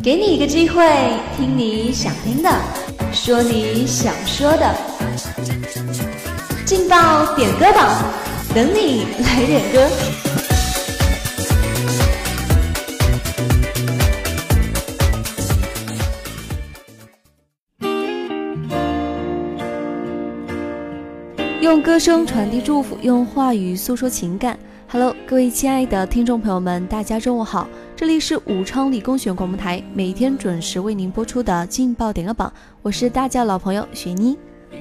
给你一个机会，听你想听的，说你想说的，劲爆点歌榜，等你来点歌。用歌声传递祝福，用话语诉说情感。Hello，各位亲爱的听众朋友们，大家中午好！这里是武昌理工学院广播台，每天准时为您播出的劲爆点歌榜，我是大家老朋友雪妮。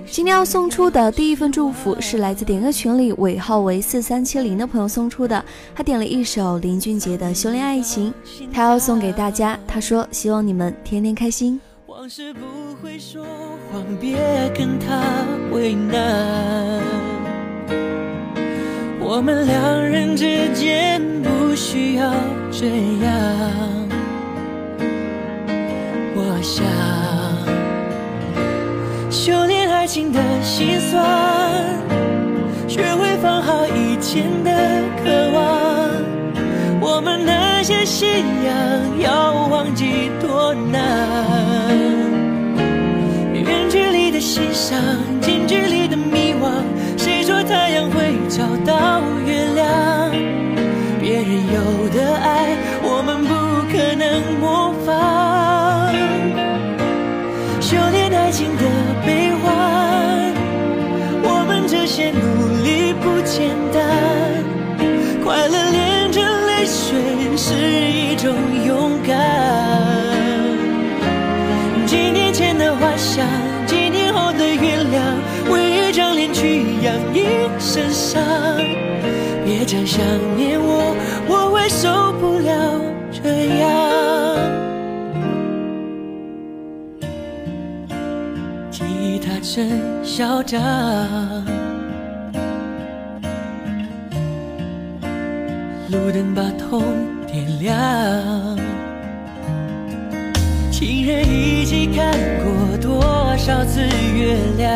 今天要送出的第一份祝福是来自点歌群里尾号为四三七零的朋友送出的，他点了一首林俊杰的《修炼爱情》，他要送给大家。他说：“希望你们天天开心。”往事不会说谎，别跟他为难。我们两人之间不需要这样，我想修炼爱情的心酸，学会放好以前的渴望。我们那些信仰要忘记多难，远距离的欣赏，近距离的迷惘。太阳会找到月亮，别人有的爱，我们不可能模仿。修炼爱情的悲欢，我们这些努力不简单。快乐连着泪水是一种身上，别再想念我，我会受不了这样。吉他真嚣张，路灯把痛点亮，情人一起看过多少次月亮。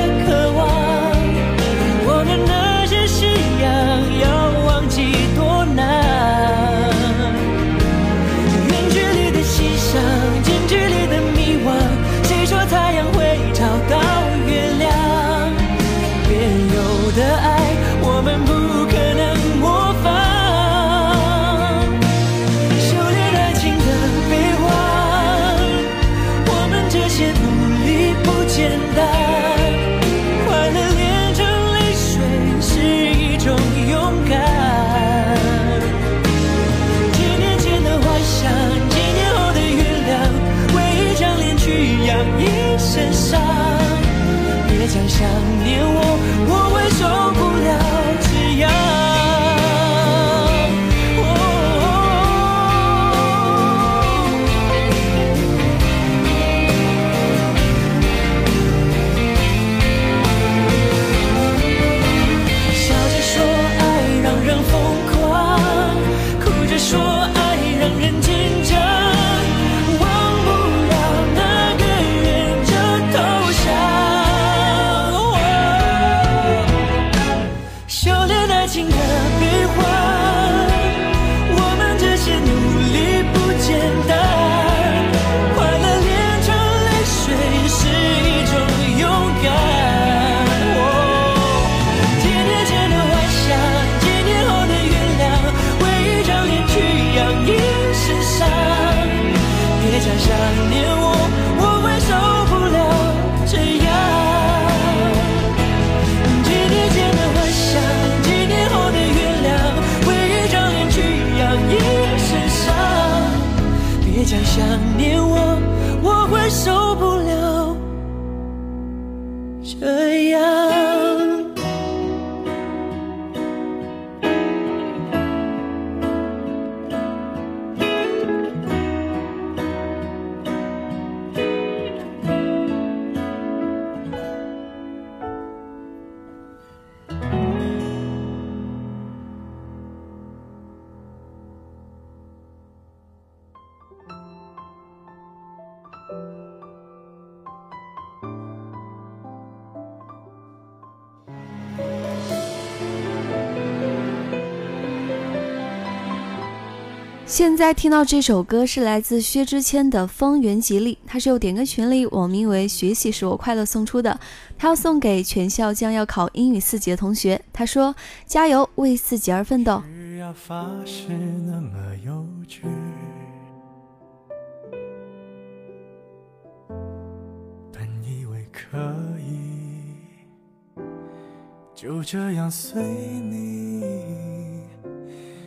的爱，现在听到这首歌是来自薛之谦的《风原吉利》，它是由点歌群里网名为“学习使我快乐”送出的，他要送给全校将要考英语四级的同学。他说：“加油，为四级而奋斗。”本以为可以就这样随你。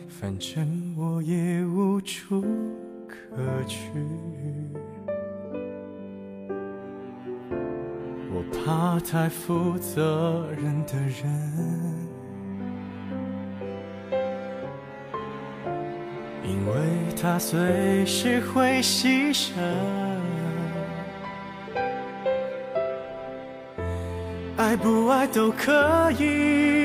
反正我也无处可去，我怕太负责任的人，因为他随时会牺牲，爱不爱都可以。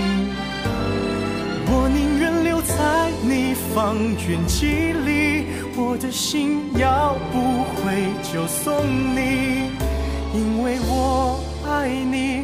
我宁愿留在你方圆几里，我的心要不回就送你，因为我爱你，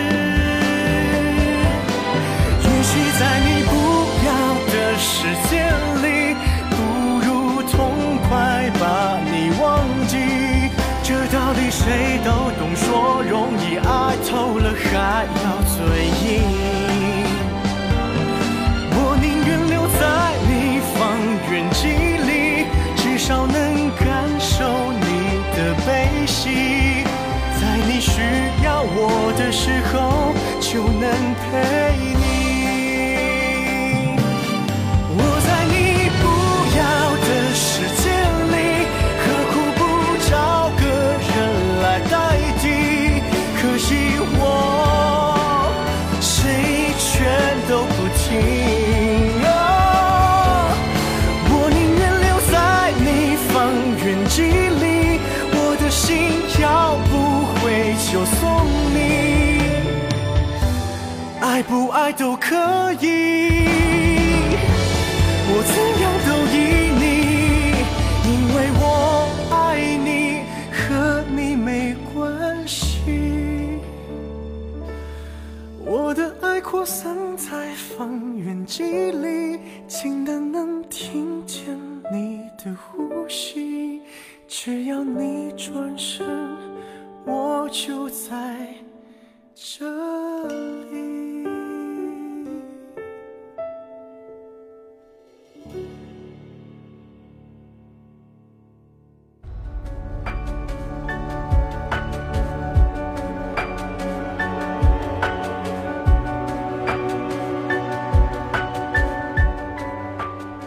我的时候就能陪爱不爱都可以，我怎样都依你，因为我爱你，和你没关系。我的爱扩散在方圆几里，近的能听见你的呼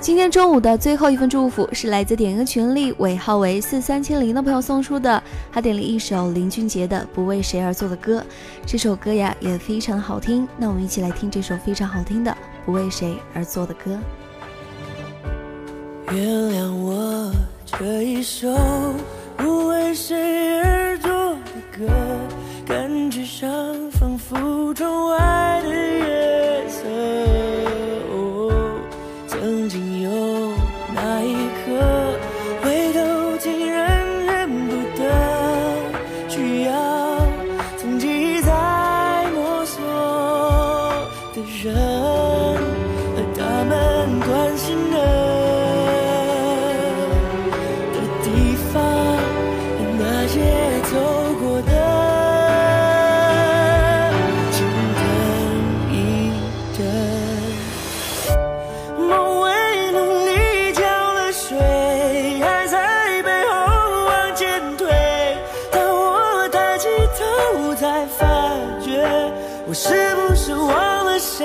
今天中午的最后一份祝福是来自点歌群里尾号为四三千零的朋友送出的，他点了一首林俊杰的《不为谁而作的歌》，这首歌呀也非常好听。那我们一起来听这首非常好听的《不为谁而作的歌》。原谅我这一首不为谁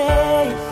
say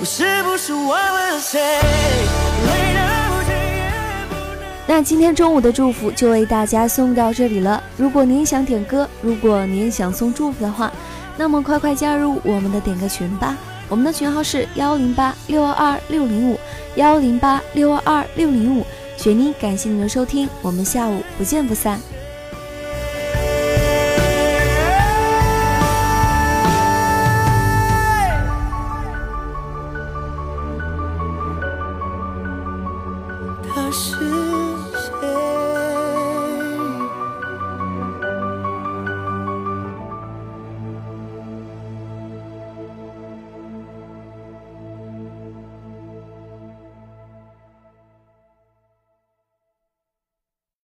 我是不是忘了谁？那今天中午的祝福就为大家送到这里了。如果您想点歌，如果您想送祝福的话，那么快快加入我们的点歌群吧。我们的群号是幺零八六二二六零五幺零八六二二六零五。雪妮，感谢您的收听，我们下午不见不散。